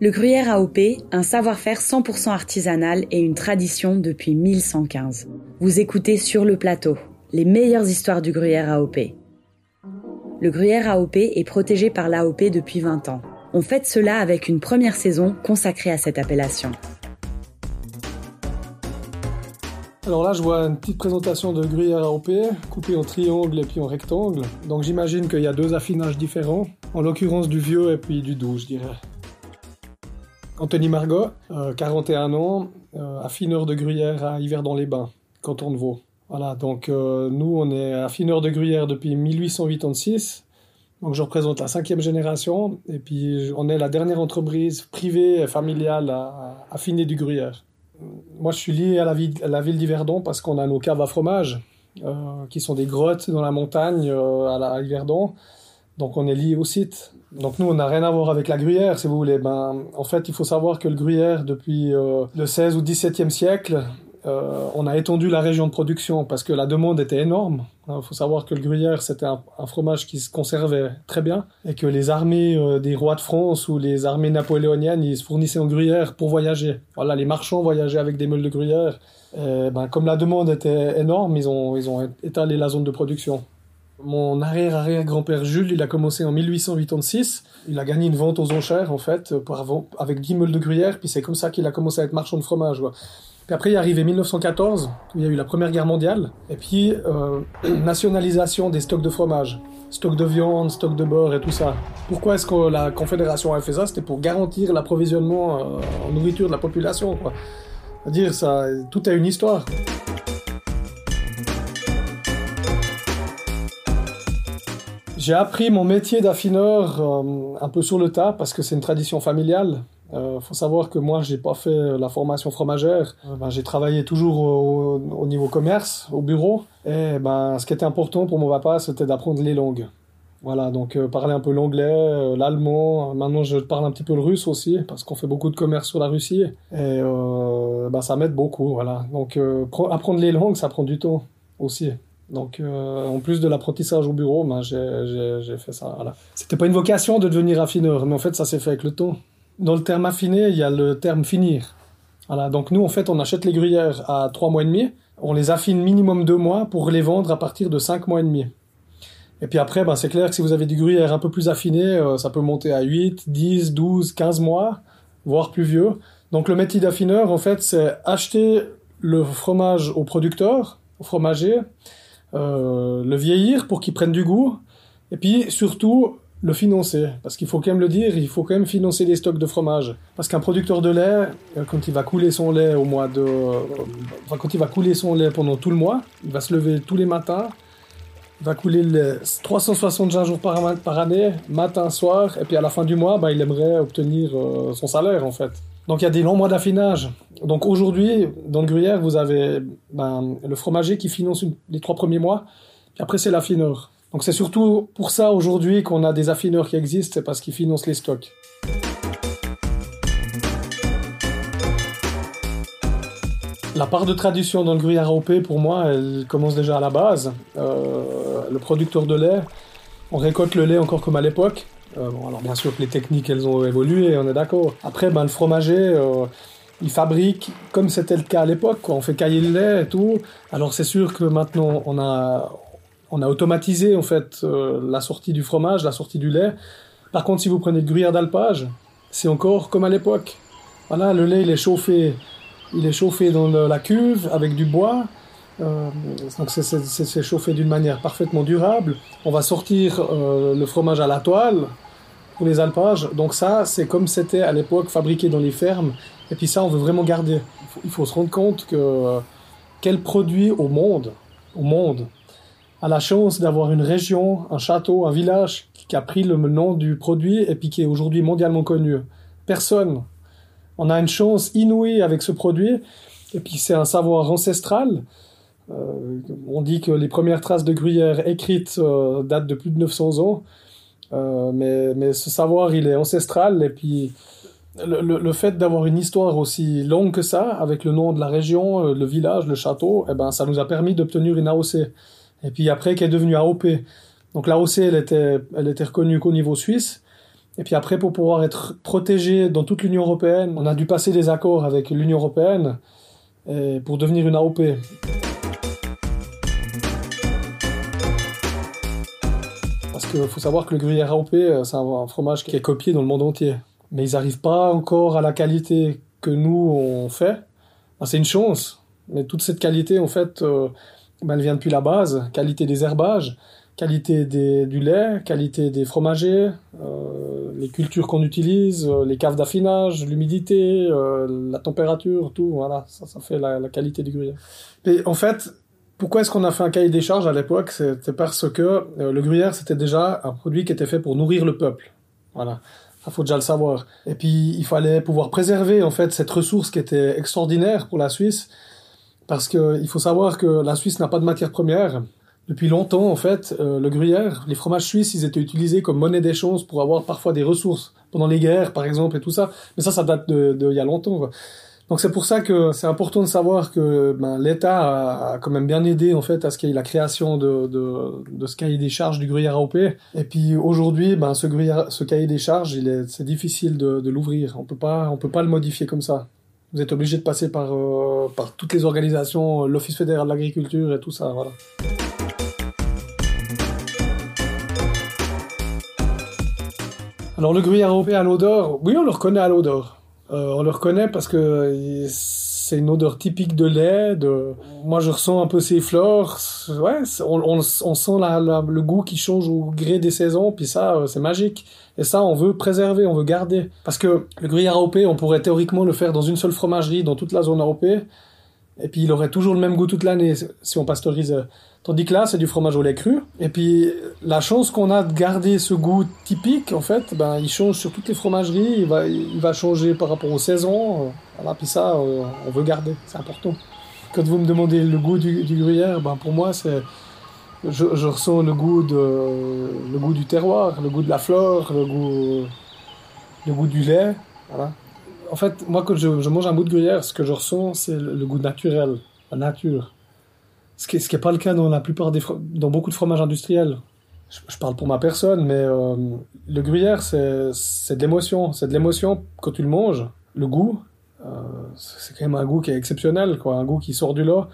Le gruyère AOP, un savoir-faire 100% artisanal et une tradition depuis 1115. Vous écoutez Sur le plateau, les meilleures histoires du gruyère AOP. Le gruyère AOP est protégé par l'AOP depuis 20 ans. On fête cela avec une première saison consacrée à cette appellation. Alors là, je vois une petite présentation de gruyère AOP, coupée en triangle et puis en rectangle. Donc j'imagine qu'il y a deux affinages différents, en l'occurrence du vieux et puis du doux, je dirais. Anthony Margot, 41 euh, ans, euh, affineur de gruyère à Yverdon-les-Bains, canton de Vaud. Voilà, donc euh, nous, on est affineur de gruyère depuis 1886. Donc je représente la cinquième génération. Et puis on est la dernière entreprise privée et familiale à, affiner du gruyère. Moi, je suis lié à la, ville, à la ville d'Yverdon parce qu'on a nos caves à fromage, qui sont des grottes dans la montagne à, Yverdon. Donc on est lié au site. Donc nous, on n'a rien à voir avec la gruyère, si vous voulez. Ben, en fait, il faut savoir que le gruyère, depuis euh, le 16 ou 17e siècle, euh, on a étendu la région de production parce que la demande était énorme. Il faut savoir que le gruyère, c'était un, fromage qui se conservait très bien et que les armées euh, des rois de France ou les armées napoléoniennes, ils se fournissaient en gruyère pour voyager. Voilà, les marchands voyageaient avec des meules de gruyère. ben, comme la demande était énorme, ils ont étalé la zone de production. Mon arrière-arrière-grand-père Jules, il a commencé en 1886. Il a gagné une vente aux enchères, en fait, avec 10 meules de gruyère, puis c'est comme ça qu'il a commencé à être marchand de fromage. Puis après, il est arrivé 1914, où il y a eu la Première Guerre mondiale, et puis euh, nationalisation des stocks de fromage, stock de viande, stock de beurre et tout ça. Pourquoi est-ce que la Confédération a fait ça? C'était pour garantir l'approvisionnement euh, en nourriture de la population. Quoi. C'est-à-dire, ça, tout a une histoire. J'ai appris mon métier d'affineur euh, un peu sur le tas parce que c'est une tradition familiale. Il euh, faut savoir que moi, j'ai pas fait la formation fromagère. Euh, ben, j'ai travaillé toujours au, niveau commerce, au bureau. Et ben, ce qui était important pour mon papa, c'était d'apprendre les langues. Voilà, donc parler un peu l'anglais, l'allemand. Maintenant, je parle un petit peu le russe aussi parce qu'on fait beaucoup de commerce sur la Russie. Et ben, ça m'aide beaucoup. Voilà, donc apprendre les langues, ça prend du temps aussi. Donc, euh, en plus de l'apprentissage au bureau, ben, j'ai fait ça. Voilà. C'était pas une vocation de devenir affineur, mais en fait, ça s'est fait avec le temps. Dans le terme affiner, il y a le terme finir. Donc, nous, en fait, on achète les gruyères à 3 mois et demi. On les affine minimum 2 mois pour les vendre à partir de 5 mois et demi. Et puis après, ben, c'est clair que si vous avez du gruyère un peu plus affiné, euh, ça peut monter à 8, 10, 12, 15 mois, voire plus vieux. Donc, le métier d'affineur, en fait, c'est acheter le fromage au producteur, au fromager, euh, le vieillir pour qu'il prenne du goût, et puis surtout le financer. Parce qu'il faut quand même le dire, il faut quand même financer les stocks de fromage. Parce qu'un producteur de lait, euh, quand il va couler son lait au mois de... Enfin, quand il va couler son lait pendant tout le mois, il va se lever tous les matins, il va couler le 365 jours par, par, année, matin, soir, et puis à la fin du mois, bah, il aimerait obtenir euh, son salaire en fait. Donc il y a des longs mois d'affinage. Donc aujourd'hui, dans le gruyère, vous avez ben, le fromager qui finance les trois premiers mois, puis après c'est l'affineur. Donc c'est surtout pour ça aujourd'hui qu'on a des affineurs qui existent, c'est parce qu'ils financent les stocks. La part de tradition dans le gruyère AOP, pour moi, elle commence déjà à la base. Euh, le producteur de lait, on récolte le lait encore comme à l'époque. Euh, bon, alors bien sûr que les techniques, elles ont évolué, on est d'accord. Après, ben, le fromager, euh, il fabrique comme c'était le cas à l'époque, on fait cailler le lait et tout. Alors c'est sûr que maintenant, on a, on a automatisé en fait euh, la sortie du fromage, la sortie du lait. Par contre, si vous prenez le gruyère d'alpage, c'est encore comme à l'époque. Voilà, le lait, il est chauffé, il est chauffé dans la cuve avec du bois. Euh, donc c'est chauffé d'une manière parfaitement durable. On va sortir euh, le fromage à la toile pour les alpages. Donc ça, c'est comme c'était à l'époque fabriqué dans les fermes. Et puis ça, on veut vraiment garder. Il faut, se rendre compte que euh, quel produit au monde, au monde, a la chance d'avoir une région, un château, un village qui a pris le nom du produit et puis qui est aujourd'hui mondialement connu. Personne. On a une chance inouïe avec ce produit. Et puis c'est un savoir ancestral euh, on dit que les premières traces de gruyère écrites euh, datent de plus de 900 ans, euh, mais, ce savoir, il est ancestral, et puis le, fait d'avoir une histoire aussi longue que ça, avec le nom de la région, le village, le château, eh ben, ça nous a permis d'obtenir une AOC. Et puis après, qui est devenue AOP. Donc l'AOC, elle était, elle était reconnue qu'au niveau suisse, Et puis après, pour pouvoir être protégé dans toute l'Union européenne, on a dû passer des accords avec l'Union européenne pour devenir une AOP. Parce qu'il faut savoir que le gruyère AOP, c'est un fromage qui est copié dans le monde entier. Mais ils n'arrivent pas encore à la qualité que nous, on fait. c'est une chance. Mais toute cette qualité, en fait, euh, ben, elle vient depuis la base. Qualité des herbages, qualité du lait, qualité des fromagers, euh, les cultures qu'on utilise, euh, les caves d'affinage, l'humidité, la température, tout. Voilà, ça, ça fait la, la qualité du gruyère. Et en fait, pourquoi est-ce qu'on a fait un cahier des charges à l'époque? C'était parce que le gruyère, c'était déjà un produit qui était fait pour nourrir le peuple. Voilà. Il faut déjà le savoir. Et puis, il fallait pouvoir préserver, en fait, cette ressource qui était extraordinaire pour la Suisse. Parce que il faut savoir que la Suisse n'a pas de matière première. Depuis longtemps, en fait, euh, le gruyère, les fromages suisses, ils étaient utilisés comme monnaie d'échange pour avoir parfois des ressources pendant les guerres, par exemple, et tout ça. Mais ça, ça date de, de il y a longtemps. Quoi. Donc c'est pour ça que c'est important de savoir que ben, l'État a, quand même bien aidé en fait à ce qu'il y ait la création de, ce cahier des charges du gruyère AOP. Et puis aujourd'hui, ben, ce, cahier des charges, c'est difficile de, l'ouvrir. On on peut pas le modifier comme ça. Vous êtes obligé de passer par, euh, toutes les organisations, l'Office fédéral de l'agriculture et tout ça. Alors le gruyère AOP à l'odeur, oui on le reconnaît à l'odeur. Euh, on le reconnaît parce que c'est une odeur typique de lait. De... Moi, je ressens un peu ces fleurs. Ouais, on, sent le goût qui change au gré des saisons. Puis ça, euh, c'est magique. Et ça, on veut préserver, on veut garder. Parce que le gruyère AOP, on pourrait théoriquement le faire dans une seule fromagerie, dans toute la zone AOP. Et puis, il aurait toujours le même goût toute l'année si on pasteurisait. Tandis que là, c'est du fromage au lait cru. Et puis, la chance qu'on a de garder ce goût typique, en fait, ben, il change sur toutes les fromageries. Il va, il va changer par rapport aux saisons. Voilà, puis ça, euh, on veut garder. C'est important. Quand vous me demandez le goût du, du gruyère, ben, pour moi, c'est, je, ressens le goût de, le goût du terroir, le goût de la fleur, le goût, le goût du lait. Voilà. En fait, moi, quand je, mange un bout de gruyère, ce que je ressens, c'est le goût naturel, la nature. Ce qui n'est pas le cas dans la plupart des dans beaucoup de fromages industriels. Je, parle pour ma personne, mais euh, le gruyère, c'est de l'émotion. C'est de l'émotion quand tu le manges. Le goût, euh, c'est quand même un goût qui est exceptionnel, quoi. Un goût qui sort du lot.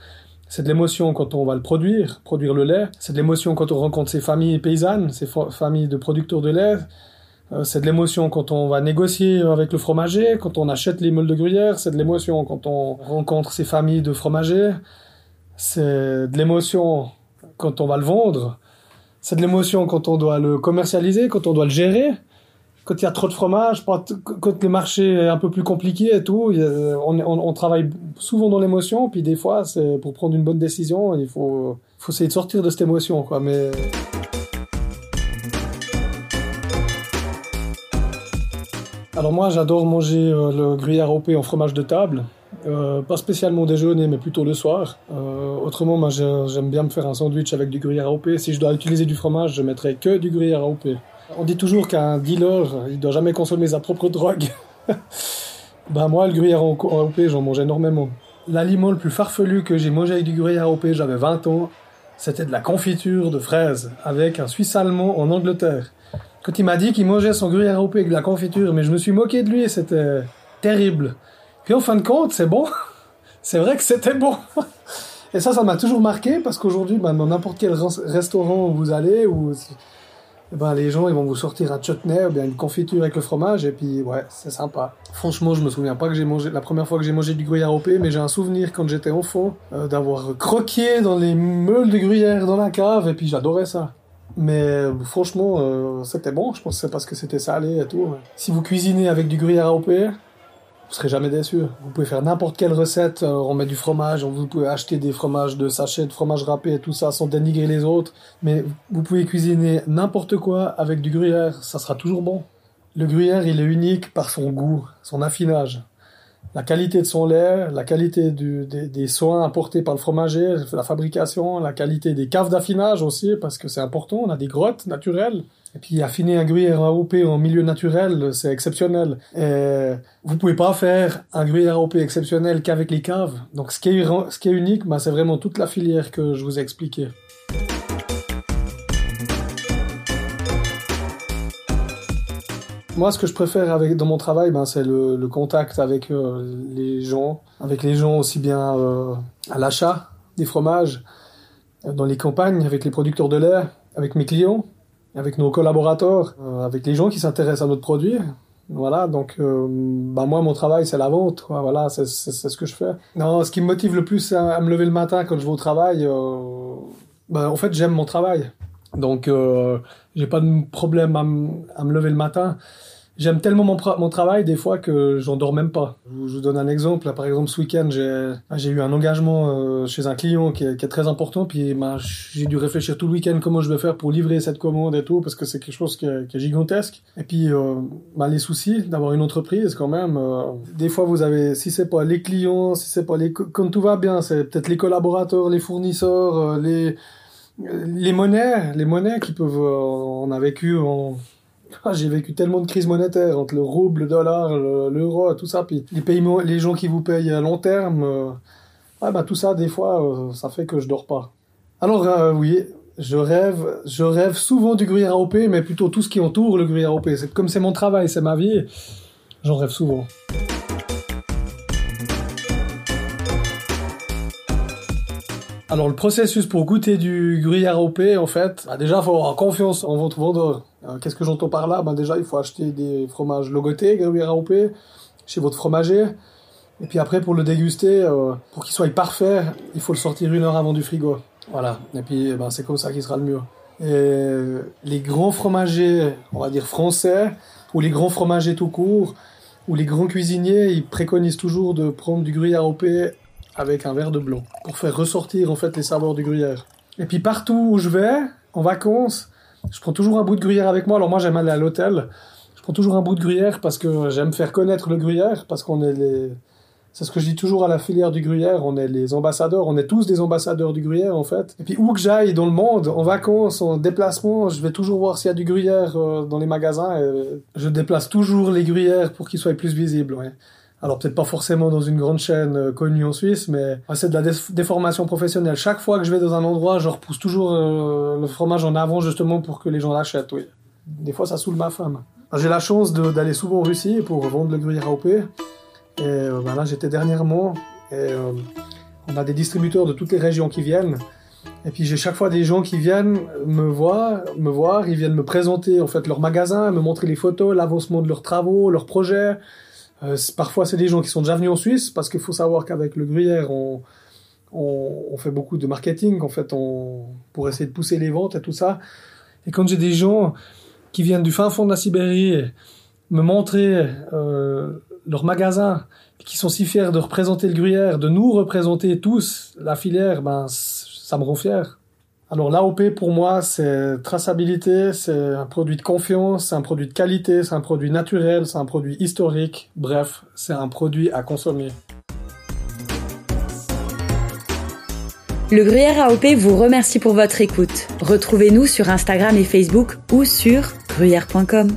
C'est de l'émotion quand on va le produire, produire le lait. C'est de l'émotion quand on rencontre ces familles paysannes, ces familles de producteurs de lait. Euh, c'est de l'émotion quand on va négocier avec le fromager, quand on achète les meules de gruyère. C'est de l'émotion quand on rencontre ces familles de fromagers c'est de l'émotion quand on va le vendre, c'est de l'émotion quand on doit le commercialiser, quand on doit le gérer, quand il y a trop de fromage, quand le marché est un peu plus compliqué et tout, on, on, travaille souvent dans l'émotion, puis des fois, c'est pour prendre une bonne décision, il faut, essayer de sortir de cette émotion. Mais alors moi, j'adore manger euh, le gruyère râpé en fromage de table. Euh, pas spécialement déjeuner, mais plutôt le soir. Euh, autrement, moi, j'aime bien me faire un sandwich avec du gruyère AOP. Si je dois utiliser du fromage, je mettrai que du gruyère AOP. On dit toujours qu'un dealer, il doit jamais consommer sa propre drogue. ben moi, le gruyère AOP, j'en mange énormément. L'aliment le plus farfelu que j'ai mangé avec du gruyère AOP, j'avais 20 ans, c'était de la confiture de fraises avec un Suisse allemand en Angleterre. Quand il m'a dit qu'il mangeait son gruyère AOP avec de la confiture, mais je me suis moqué de lui, c'était terrible. Puis en fin de compte, c'est bon. c'est vrai que c'était bon. Et ça, ça m'a toujours marqué parce qu'aujourd'hui, ben, dans n'importe quel restaurant où vous allez, où ben, les gens ils vont vous sortir un chutney ou bien une confiture avec le fromage et puis ouais, c'est sympa. Franchement, je me souviens pas que j'ai mangé la première fois que j'ai mangé du gruyère au mais j'ai un souvenir quand j'étais enfant euh, d'avoir croqué dans les meules de gruyère dans la cave et puis j'adorais ça. Mais franchement, euh, c'était bon. Je pense que c'est parce que c'était salé et tout. Si vous cuisinez avec du gruyère à vous serez jamais déçu. Vous pouvez faire n'importe quelle recette, euh, on met du fromage, vous pouvez acheter des fromages de sachet, de fromage râpé tout ça sans dénigrer les autres, mais vous pouvez cuisiner n'importe quoi avec du gruyère, ça sera toujours bon. Le gruyère, il est unique par son goût, son affinage. La qualité de son lait, la qualité des, soins apportés par le fromager, la fabrication, la qualité des caves d'affinage aussi, parce que c'est important, on a des grottes naturelles. Et puis affiner un gruyère AOP en milieu naturel, c'est exceptionnel. Et vous pouvez pas faire un gruyère AOP exceptionnel qu'avec les caves. Donc ce qui est, unique, bah, c'est vraiment toute la filière que je vous ai expliqué. moi, ce que je préfère dans mon travail, ben, c'est le, contact avec euh, les gens, avec les gens aussi bien euh, à l'achat des fromages, dans les campagnes, avec les producteurs de lait, avec mes clients, avec nos collaborateurs, euh, avec les gens qui s'intéressent à notre produit. Voilà, donc ben moi, mon travail, c'est la vente. Voilà, c'est ce que je fais. Non, ce qui me motive le plus à, me lever le matin quand je vais au travail, ben, en fait, j'aime mon travail. Donc, euh, j'ai pas de problème à, me lever le matin. J'aime tellement mon, mon, travail des fois que j'en dors même pas. Je vous, donne un exemple. par exemple, ce week-end, j'ai eu un engagement euh, chez un client qui est, qui est très important. Puis ben, j'ai dû réfléchir tout le week-end comment je vais faire pour livrer cette commande et tout, parce que c'est quelque chose qui est, qui est, gigantesque. Et puis, euh, ben, les soucis d'avoir une entreprise quand même. Euh, des fois, vous avez, si c'est pas les clients, si c'est pas les, quand tout va bien, c'est peut-être les collaborateurs, les fournisseurs, euh, les les monnaies, les monnaies qui peuvent, euh, on a vécu, ah, j'ai vécu tellement de crises monétaires entre le rouble, le dollar, l'euro, tout ça, puis les paiements, les gens qui vous payent à long terme, euh, bah, tout ça, des fois, euh, ça fait que je dors pas. Alors oui, je rêve, je rêve souvent du gruyère AOP, mais plutôt tout ce qui entoure le gruyère AOP. C'est comme c'est mon travail, c'est ma vie, j'en rêve souvent. Alors le processus pour goûter du gruyère OP, en fait, bah déjà il faut avoir confiance en votre vendeur. Euh, qu'est-ce que j'entends par là? Bah Déjà il faut acheter des fromages logotés gruyère AOP chez votre fromager. Et puis après pour le déguster, euh, pour qu'il soit parfait, il faut le sortir une heure avant du frigo. Voilà, et puis eh ben, c'est comme ça qu'il sera le mieux. Les grands fromagers, on va dire français, ou les grands fromagers tout court, ou les grands cuisiniers, ils préconisent toujours de prendre du gruyère OP avec un verre de blanc pour faire ressortir en fait les saveurs du gruyère. Et puis partout où je vais, en vacances, je prends toujours un bout de gruyère avec moi. Alors moi j'aime aller à l'hôtel. Je prends toujours un bout de gruyère parce que j'aime faire connaître le gruyère parce qu'on est les c'est ce que je dis toujours à la filière du gruyère, on est les ambassadeurs, on est tous des ambassadeurs du gruyère en fait. Et puis où que j'aille dans le monde, en vacances, en déplacement, je vais toujours voir s'il y a du gruyère euh, dans les magasins et je déplace toujours les gruyères pour qu'ils soient plus visibles. Alors peut-être pas forcément dans une grande chaîne euh, connue en Suisse, mais c'est de la déformation professionnelle. Chaque fois que je vais dans un endroit, je repousse toujours euh, le fromage en avant justement pour que les gens l'achètent. Oui. Des fois, ça saoule ma femme. J'ai la chance d'aller souvent en Russie pour vendre le gruyère AOP. Et euh, ben là, j'étais dernièrement on a des distributeurs de toutes les régions qui viennent. Et puis j'ai chaque fois des gens qui viennent me voir, me voir, ils viennent me présenter en fait leur magasin, me montrer les photos, l'avancement de leurs travaux, leurs projets. Euh, parfois, c'est des gens qui sont déjà venus en Suisse, parce qu'il faut savoir qu'avec le gruyère, on, fait beaucoup de marketing, en fait, on, pour essayer de pousser les ventes et tout ça. Et quand j'ai des gens qui viennent du fin fond de la Sibérie me montrer euh, leur magasin, qui sont si fiers de représenter le gruyère, de nous représenter tous la filière, ben ça me rend fier. Alors l'AOP pour moi c'est traçabilité, c'est un produit de confiance, c'est un produit de qualité, c'est un produit naturel, c'est un produit historique, bref, c'est un produit à consommer. Le Gruyère AOP vous remercie pour votre écoute. Retrouvez-nous sur Instagram et Facebook ou sur gruyère.com.